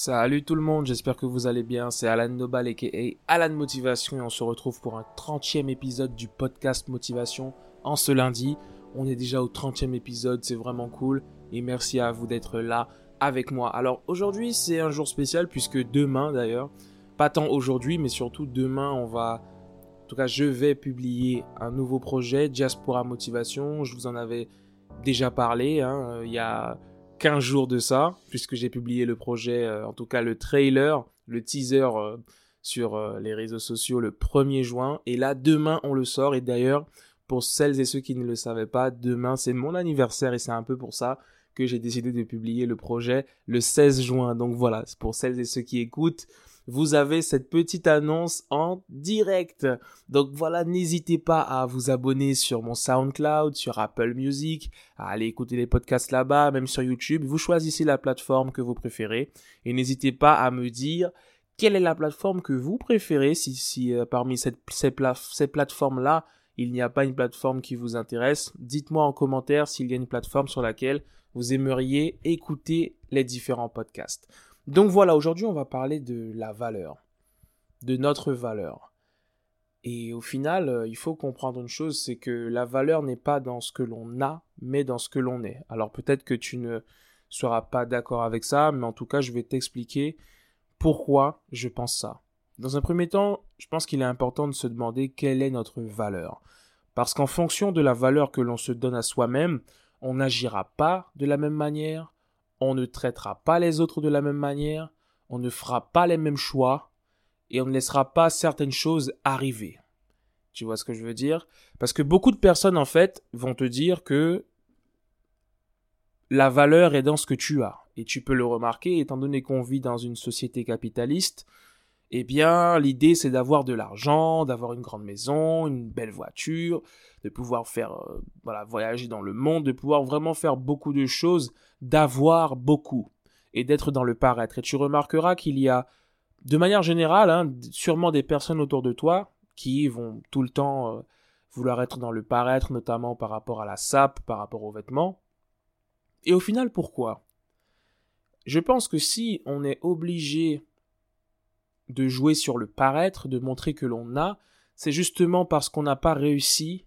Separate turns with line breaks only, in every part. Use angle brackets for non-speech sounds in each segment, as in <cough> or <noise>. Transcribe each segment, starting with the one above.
Salut tout le monde, j'espère que vous allez bien. C'est Alan Nobal et Alan Motivation et on se retrouve pour un 30e épisode du podcast Motivation en ce lundi. On est déjà au 30e épisode, c'est vraiment cool et merci à vous d'être là avec moi. Alors aujourd'hui c'est un jour spécial puisque demain d'ailleurs, pas tant aujourd'hui mais surtout demain on va, en tout cas je vais publier un nouveau projet, Diaspora Motivation. Je vous en avais déjà parlé, hein. il y a 15 jours de ça, puisque j'ai publié le projet, euh, en tout cas le trailer, le teaser euh, sur euh, les réseaux sociaux le 1er juin. Et là, demain, on le sort. Et d'ailleurs, pour celles et ceux qui ne le savaient pas, demain, c'est mon anniversaire et c'est un peu pour ça que j'ai décidé de publier le projet le 16 juin. Donc voilà, pour celles et ceux qui écoutent vous avez cette petite annonce en direct. Donc voilà, n'hésitez pas à vous abonner sur mon SoundCloud, sur Apple Music, à aller écouter les podcasts là-bas, même sur YouTube. Vous choisissez la plateforme que vous préférez et n'hésitez pas à me dire quelle est la plateforme que vous préférez si, euh, parmi ces, ces plateformes-là, il n'y a pas une plateforme qui vous intéresse. Dites-moi en commentaire s'il y a une plateforme sur laquelle vous aimeriez écouter les différents podcasts. Donc voilà, aujourd'hui on va parler de la valeur, de notre valeur. Et au final, euh, il faut comprendre une chose, c'est que la valeur n'est pas dans ce que l'on a, mais dans ce que l'on est. Alors peut-être que tu ne seras pas d'accord avec ça, mais en tout cas je vais t'expliquer pourquoi je pense ça. Dans un premier temps, je pense qu'il est important de se demander quelle est notre valeur. Parce qu'en fonction de la valeur que l'on se donne à soi-même, on n'agira pas de la même manière, on ne traitera pas les autres de la même manière, on ne fera pas les mêmes choix, et on ne laissera pas certaines choses arriver. Tu vois ce que je veux dire? Parce que beaucoup de personnes, en fait, vont te dire que la valeur est dans ce que tu as. Et tu peux le remarquer, étant donné qu'on vit dans une société capitaliste, eh bien, l'idée c'est d'avoir de l'argent, d'avoir une grande maison, une belle voiture, de pouvoir faire, euh, voilà, voyager dans le monde, de pouvoir vraiment faire beaucoup de choses, d'avoir beaucoup et d'être dans le paraître. Et tu remarqueras qu'il y a, de manière générale, hein, sûrement des personnes autour de toi qui vont tout le temps euh, vouloir être dans le paraître, notamment par rapport à la sape, par rapport aux vêtements. Et au final, pourquoi? Je pense que si on est obligé de jouer sur le paraître, de montrer que l'on a, c'est justement parce qu'on n'a pas réussi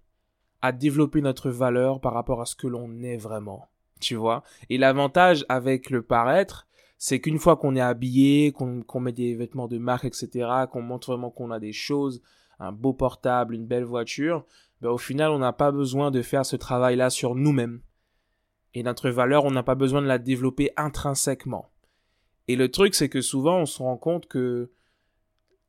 à développer notre valeur par rapport à ce que l'on est vraiment. Tu vois Et l'avantage avec le paraître, c'est qu'une fois qu'on est habillé, qu'on met des vêtements de marque, etc., qu'on montre vraiment qu'on a des choses, un beau portable, une belle voiture, ben au final, on n'a pas besoin de faire ce travail-là sur nous-mêmes. Et notre valeur, on n'a pas besoin de la développer intrinsèquement. Et le truc, c'est que souvent, on se rend compte que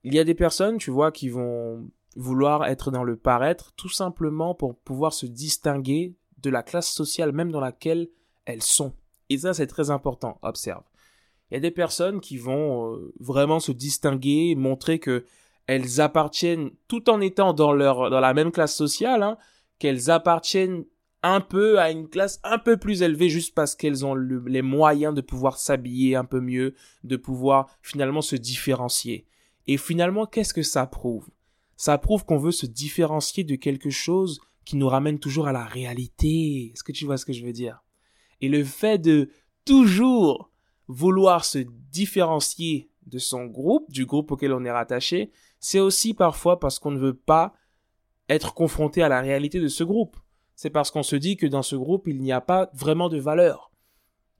il y a des personnes, tu vois, qui vont vouloir être dans le paraître tout simplement pour pouvoir se distinguer de la classe sociale même dans laquelle elles sont. Et ça, c'est très important. Observe. Il y a des personnes qui vont euh, vraiment se distinguer, montrer que elles appartiennent, tout en étant dans leur, dans la même classe sociale, hein, qu'elles appartiennent un peu à une classe un peu plus élevée juste parce qu'elles ont les moyens de pouvoir s'habiller un peu mieux, de pouvoir finalement se différencier. Et finalement, qu'est-ce que ça prouve? Ça prouve qu'on veut se différencier de quelque chose qui nous ramène toujours à la réalité. Est-ce que tu vois ce que je veux dire? Et le fait de toujours vouloir se différencier de son groupe, du groupe auquel on est rattaché, c'est aussi parfois parce qu'on ne veut pas être confronté à la réalité de ce groupe. C'est parce qu'on se dit que dans ce groupe, il n'y a pas vraiment de valeur.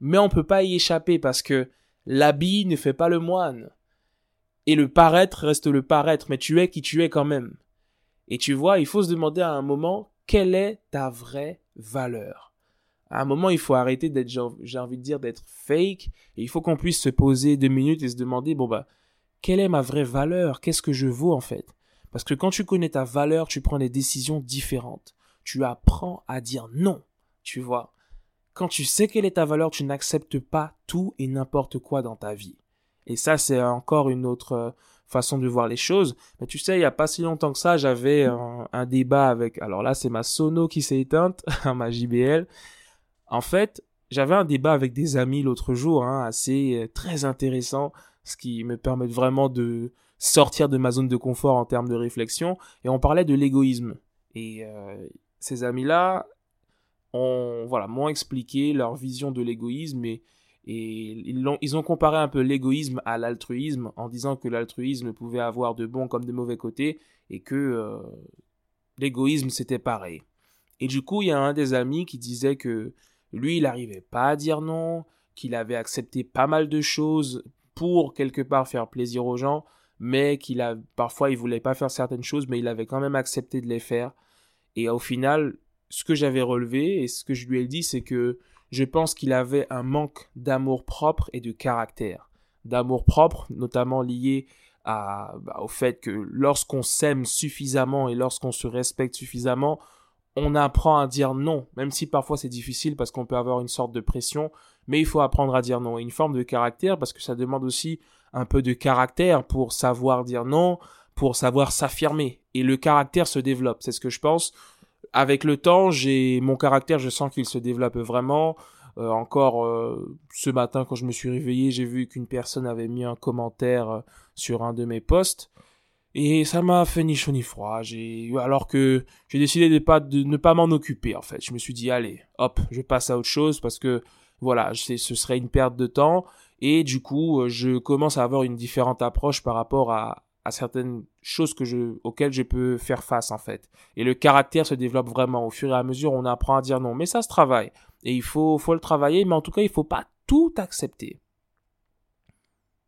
Mais on ne peut pas y échapper parce que l'habit ne fait pas le moine. Et le paraître reste le paraître, mais tu es qui tu es quand même. Et tu vois, il faut se demander à un moment, quelle est ta vraie valeur? À un moment, il faut arrêter d'être, j'ai envie de dire, d'être fake, et il faut qu'on puisse se poser deux minutes et se demander, bon bah, quelle est ma vraie valeur? Qu'est-ce que je vaux en fait? Parce que quand tu connais ta valeur, tu prends des décisions différentes. Tu apprends à dire non, tu vois? Quand tu sais quelle est ta valeur, tu n'acceptes pas tout et n'importe quoi dans ta vie. Et ça, c'est encore une autre euh, façon de voir les choses. Mais tu sais, il y a pas si longtemps que ça, j'avais un, débat avec. Alors là, c'est ma sono qui s'est éteinte, <laughs> ma JBL. En fait, j'avais un débat avec des amis l'autre jour, hein, assez euh, très intéressant, ce qui me permet vraiment de sortir de ma zone de confort en termes de réflexion. Et on parlait de l'égoïsme. Et euh, ces amis-là, ont voilà, m'ont expliqué leur vision de l'égoïsme et Et ils ont, comparé un peu l'égoïsme à l'altruisme en disant que l'altruisme pouvait avoir de bons comme de mauvais côtés et que euh, l'égoïsme c'était pareil. Et du coup, il y a un des amis qui disait que lui, il n'arrivait pas à dire non, qu'il avait accepté pas mal de choses pour quelque part faire plaisir aux gens, mais qu'il a parfois il voulait pas faire certaines choses, mais il avait quand même accepté de les faire. Et au final, ce que j'avais relevé et ce que je lui ai dit, c'est que je pense qu'il avait un manque d'amour propre et de caractère. D'amour propre, notamment lié bah, au fait que lorsqu'on s'aime suffisamment et lorsqu'on se respecte suffisamment, on apprend à dire non, même si parfois c'est difficile parce qu'on peut avoir une sorte de pression, mais il faut apprendre à dire non. Une forme de caractère parce que ça demande aussi un peu de caractère pour savoir dire non, pour savoir s'affirmer. Et le caractère se développe, c'est ce que je pense avec le temps, j'ai mon caractère, je sens qu'il se développe vraiment. Euh, encore euh, ce matin, quand je me suis réveillé, j'ai vu qu'une personne avait mis un commentaire euh, sur un de mes posts. Et ça m'a fait ni chaud ni froid. Alors que j'ai décidé de, pas, de ne pas m'en occuper, en fait. Je me suis dit, allez, hop, je passe à autre chose parce que, voilà, ce serait une perte de temps. Et du coup, je commence à avoir une différente approche par rapport à, à certaines choses que je, auxquelles je peux faire face en fait. Et le caractère se développe vraiment au fur et à mesure, on apprend à dire non. Mais ça se travaille et il faut, faut le travailler, mais en tout cas, il faut pas tout accepter.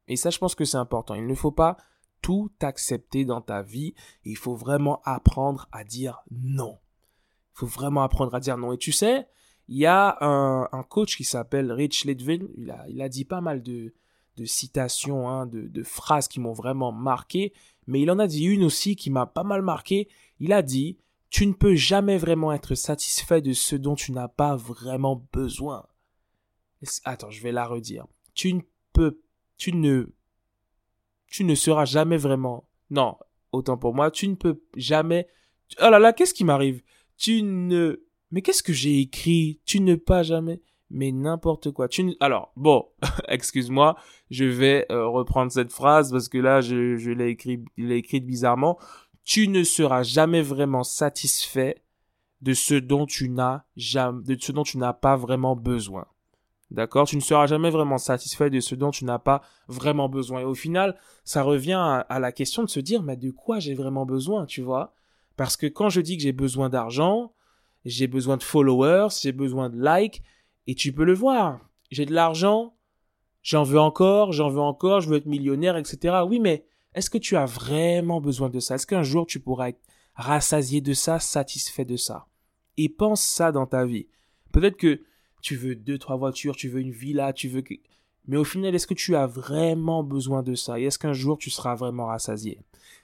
Et ça, je pense que c'est important. Il ne faut pas tout accepter dans ta vie. Il faut vraiment apprendre à dire non. Il faut vraiment apprendre à dire non. Et tu sais, il y a un, coach qui s'appelle Rich Litvin. Il a, il a dit pas mal de, de citations, hein, de, phrases qui m'ont vraiment marqué, mais il en a dit une aussi qui m'a pas mal marqué. Il a dit Tu ne peux jamais vraiment être satisfait de ce dont tu n'as pas vraiment besoin. Attends, je vais la redire. Tu ne peux, tu ne, tu ne seras jamais vraiment. Non, autant pour moi, tu ne peux jamais. Oh là là, qu'est-ce qui m'arrive? Tu ne. Mais qu'est-ce que j'ai écrit? Tu ne pas jamais mais n'importe quoi. Tu Alors, bon, <laughs> excuse-moi, je vais euh, reprendre cette phrase parce que là, je, l'ai écrit, écrite bizarrement. Tu ne seras jamais vraiment satisfait de ce dont tu n'as de ce dont tu n'as pas vraiment besoin. D'accord? Tu ne seras jamais vraiment satisfait de ce dont tu n'as pas vraiment besoin. Et au final, ça revient à, à la question de se dire, mais de quoi j'ai vraiment besoin, tu vois? Parce que quand je dis que j'ai besoin d'argent, j'ai besoin de followers, j'ai besoin de likes, et tu peux le voir. J'ai de l'argent, j'en veux encore, j'en veux encore, je veux être millionnaire, etc. Oui, mais est-ce que tu as vraiment besoin de ça? Est-ce qu'un jour tu pourras être rassasié de ça, satisfait de ça? Et pense ça dans ta vie. Peut-être que tu veux deux, trois voitures, tu veux une villa, tu veux. Mais au final, est-ce que tu as vraiment besoin de ça? Et est-ce qu'un jour tu seras vraiment rassasié?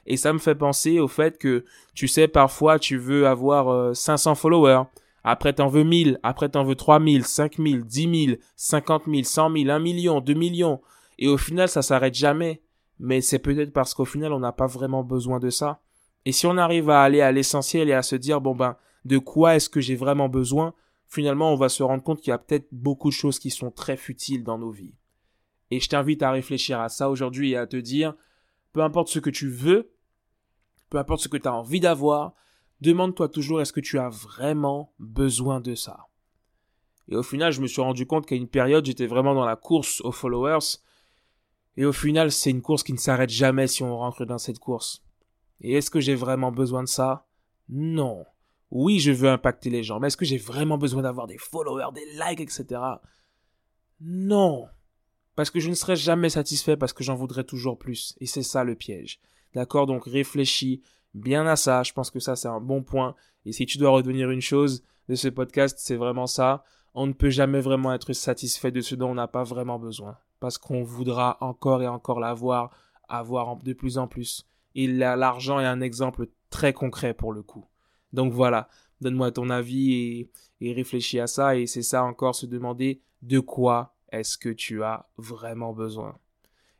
Et ça me fait penser au fait que, tu sais, parfois tu veux avoir 500 euh, followers, après, t'en veux 1000. Après, t'en veux 3000, 5000, 10 000, 50 000, 100 000, 1 million, 2 millions. Et au final, ça s'arrête jamais. Mais c'est peut-être parce qu'au final, on n'a pas vraiment besoin de ça. Et si on arrive à aller à l'essentiel et à se dire, bon ben, de quoi est-ce que j'ai vraiment besoin, finalement, on va se rendre compte qu'il y a peut-être beaucoup de choses qui sont très futiles dans nos vies. Et je t'invite à réfléchir à ça aujourd'hui et à te dire, peu importe ce que tu veux, peu importe ce que tu as envie d'avoir, demande-toi toujours est-ce que tu as vraiment besoin de ça? Et au final, je me suis rendu compte qu'à une période, j'étais vraiment dans la course aux followers. Et au final, c'est une course qui ne s'arrête jamais si on rentre dans cette course. Et est-ce que j'ai vraiment besoin de ça? Non. Oui, je veux impacter les gens, mais est-ce que j'ai vraiment besoin d'avoir des followers, des likes, etc. Non. Parce que je ne serai jamais satisfait parce que j'en voudrais toujours plus. Et c'est ça le piège. D'accord? Donc réfléchis, bien à ça. Je pense que ça, c'est un bon point. Et si tu dois retenir une chose de ce podcast, c'est vraiment ça. On ne peut jamais vraiment être satisfait de ce dont on n'a pas vraiment besoin. Parce qu'on voudra encore et encore l'avoir, avoir de plus en plus. Et l'argent est un exemple très concret pour le coup. Donc voilà, donne-moi ton avis et, et réfléchis à ça. Et c'est ça encore, se demander de quoi est-ce que tu as vraiment besoin.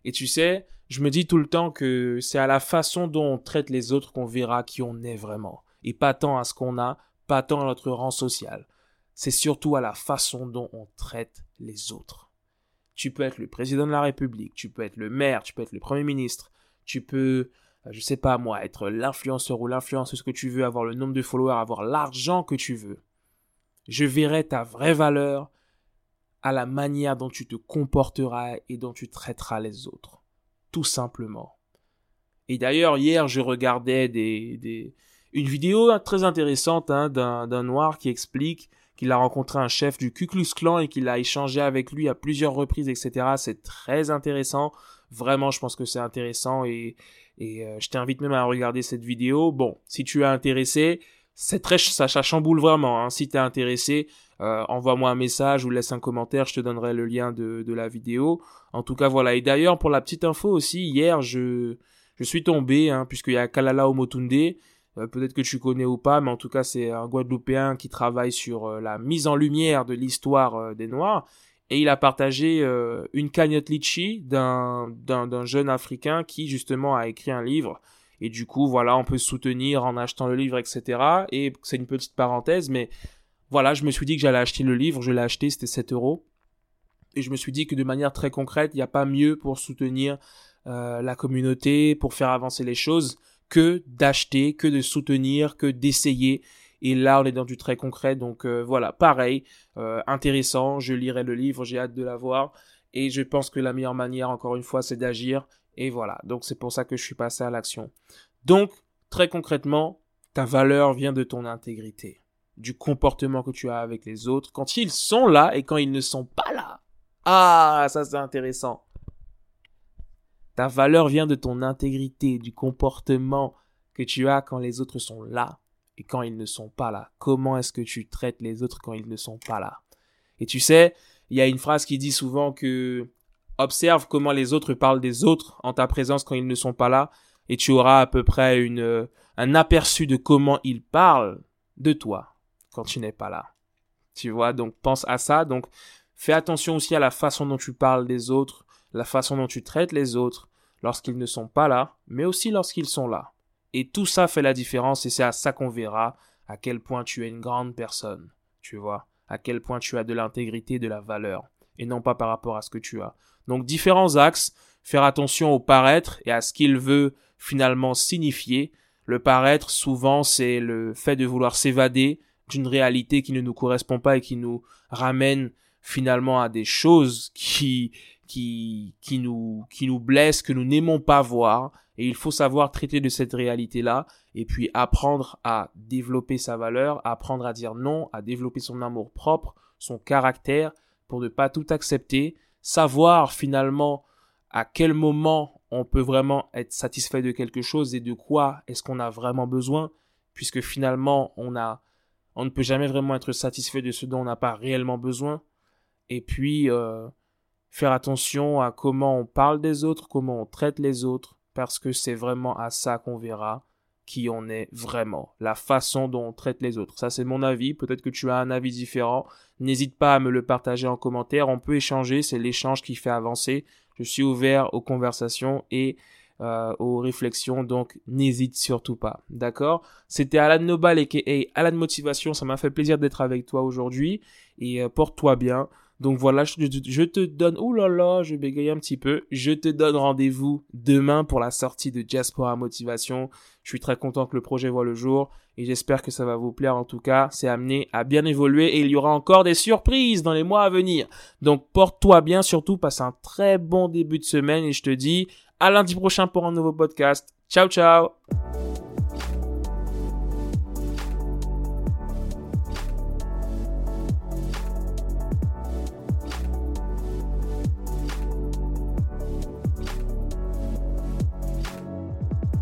Et tu sais, je me dis tout le temps que c'est à la façon dont on traite les autres qu'on verra qui on est vraiment. Et pas tant à ce qu'on a, pas tant à notre rang social. C'est surtout à la façon dont on traite les autres. Tu peux être le président de la République, tu peux être le maire, tu peux être le premier ministre, tu peux, euh, je sais pas moi, être l'influenceur ou l'influenceuse que tu veux, avoir le nombre de followers, avoir l'argent que tu veux. Je verrai ta vraie valeur à la manière dont tu te comporteras et dont tu traiteras les autres. Tout simplement. Et d'ailleurs, hier, je regardais des, des, une vidéo très intéressante hein, d'un noir qui explique qu'il a rencontré un chef du Ku Klux Klan et qu'il a échangé avec lui à plusieurs reprises, etc. C'est très intéressant. Vraiment, je pense que c'est intéressant et, et euh, je t'invite même à regarder cette vidéo. Bon, si tu es intéressé, c'est très, ça, ça chamboule vraiment. Hein. Si tu es intéressé, euh, envoie-moi un message ou laisse un commentaire, je te donnerai le lien de, de la vidéo. En tout cas, voilà. Et d'ailleurs, pour la petite info aussi, hier, je, je suis tombé, hein, puisqu'il y a Kalala Omotunde, euh, peut-être que tu connais ou pas, mais en tout cas c'est un Guadeloupéen qui travaille sur euh, la mise en lumière de l'histoire euh, des Noirs. Et il a partagé une cagnotte litchi d'un, jeune Africain qui justement a écrit un livre. Et du coup, voilà, on peut soutenir en achetant le livre, etc. Et c'est une petite parenthèse, mais voilà, je me suis dit que j'allais acheter le livre, je l'ai acheté, c'était 7 euros. Et je me suis dit que de manière très concrète, il n'y a pas mieux pour soutenir la communauté, pour faire avancer les choses que d'acheter, que de soutenir, que d'essayer. Et là, on est dans du très concret. Donc euh, voilà, pareil, euh, intéressant. Je lirai le livre, j'ai hâte de l'avoir. Et je pense que la meilleure manière, encore une fois, c'est d'agir. Et voilà, donc c'est pour ça que je suis passé à l'action. Donc, très concrètement, ta valeur vient de ton intégrité, du comportement que tu as avec les autres, quand ils sont là et quand ils ne sont pas là. Ah, ça c'est intéressant. Ta valeur vient de ton intégrité, du comportement que tu as quand les autres sont là et quand ils ne sont pas là. Comment est-ce que tu traites les autres quand ils ne sont pas là? Et tu sais, il y a une phrase qui dit souvent que observe comment les autres parlent des autres en ta présence quand ils ne sont pas là et tu auras à peu près une, un aperçu de comment ils parlent de toi quand tu n'es pas là. Tu vois, donc pense à ça. Donc fais attention aussi à la façon dont tu parles des autres, la façon dont tu traites les autres, lorsqu'ils ne sont pas là, mais aussi lorsqu'ils sont là. Et tout ça fait la différence et c'est à ça qu'on verra à quel point tu es une grande personne, tu vois, à quel point tu as de l'intégrité, de la valeur, et non pas par rapport à ce que tu as. Donc différents axes, faire attention au paraître et à ce qu'il veut finalement signifier. Le paraître, souvent, c'est le fait de vouloir s'évader d'une réalité qui ne nous correspond pas et qui nous ramène finalement à des choses qui qui, qui, nous, qui nous blesse, que nous n'aimons pas voir. Et il faut savoir traiter de cette réalité-là et puis apprendre à développer sa valeur, apprendre à dire non, à développer son amour propre, son caractère pour ne pas tout accepter, savoir finalement à quel moment on peut vraiment être satisfait de quelque chose et de quoi est-ce qu'on a vraiment besoin, puisque finalement on a, on ne peut jamais vraiment être satisfait de ce dont on n'a pas réellement besoin. Et puis, euh, faire attention à comment on parle des autres, comment on traite les autres, parce que c'est vraiment à ça qu'on verra qui on est vraiment, la façon dont on traite les autres. Ça c'est mon avis, peut-être que tu as un avis différent, n'hésite pas à me le partager en commentaire, on peut échanger, c'est l'échange qui fait avancer. Je suis ouvert aux conversations et euh, aux réflexions, donc n'hésite surtout pas. D'accord? C'était Alan Nobal et Alan Motivation, ça m'a fait plaisir d'être avec toi aujourd'hui et euh, porte-toi bien. Donc voilà, je, te donne, oh là là, je bégaye un petit peu, je te donne rendez-vous demain pour la sortie de Diaspora Motivation. Je suis très content que le projet voit le jour et j'espère que ça va vous plaire en tout cas. C'est amené à bien évoluer et il y aura encore des surprises dans les mois à venir. Donc porte-toi bien, surtout passe un très bon début de semaine et je te dis à lundi prochain pour un nouveau podcast. Ciao ciao